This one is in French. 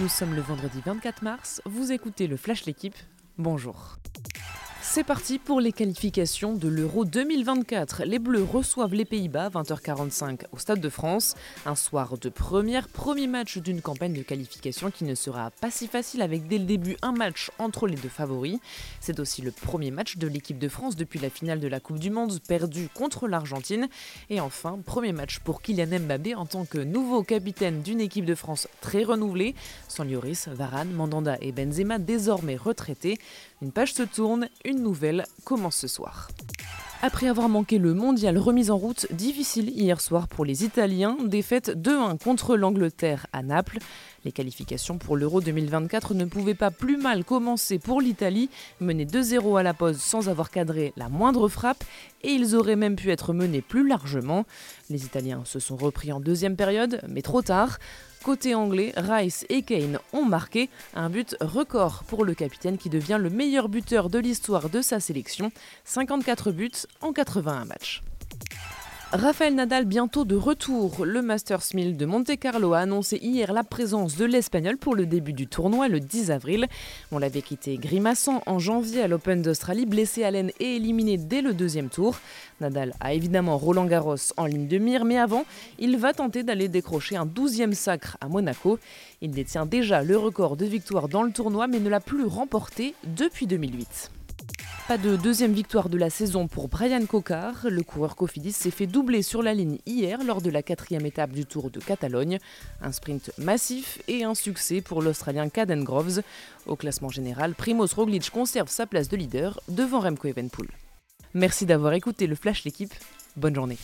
Nous sommes le vendredi 24 mars, vous écoutez le Flash L'équipe, bonjour. C'est parti pour les qualifications de l'Euro 2024. Les Bleus reçoivent les Pays-Bas 20h45 au Stade de France. Un soir de première, premier match d'une campagne de qualification qui ne sera pas si facile avec dès le début un match entre les deux favoris. C'est aussi le premier match de l'équipe de France depuis la finale de la Coupe du Monde perdue contre l'Argentine. Et enfin, premier match pour Kylian Mbappé en tant que nouveau capitaine d'une équipe de France très renouvelée, sans Lloris, Varane, Mandanda et Benzema désormais retraités. Une page se tourne, une commence ce soir. Après avoir manqué le mondial remis en route, difficile hier soir pour les Italiens, défaite 2-1 contre l'Angleterre à Naples. Les qualifications pour l'Euro 2024 ne pouvaient pas plus mal commencer pour l'Italie, menée 2-0 à la pause sans avoir cadré la moindre frappe, et ils auraient même pu être menés plus largement. Les Italiens se sont repris en deuxième période, mais trop tard. Côté anglais, Rice et Kane ont marqué un but record pour le capitaine qui devient le meilleur buteur de l'histoire de sa sélection, 54 buts en 81 matchs. Rafael Nadal bientôt de retour. Le Masters 1000 de Monte Carlo a annoncé hier la présence de l'Espagnol pour le début du tournoi le 10 avril. On l'avait quitté grimaçant en janvier à l'Open d'Australie, blessé à l'aine et éliminé dès le deuxième tour. Nadal a évidemment Roland Garros en ligne de mire, mais avant, il va tenter d'aller décrocher un 12e sacre à Monaco. Il détient déjà le record de victoires dans le tournoi, mais ne l'a plus remporté depuis 2008. Pas de deuxième victoire de la saison pour Brian Cocard. Le coureur Cofidis s'est fait doubler sur la ligne hier lors de la quatrième étape du Tour de Catalogne. Un sprint massif et un succès pour l'Australien Caden Groves. Au classement général, Primoz Roglic conserve sa place de leader devant Remco Evenpool. Merci d'avoir écouté le Flash l'équipe. Bonne journée.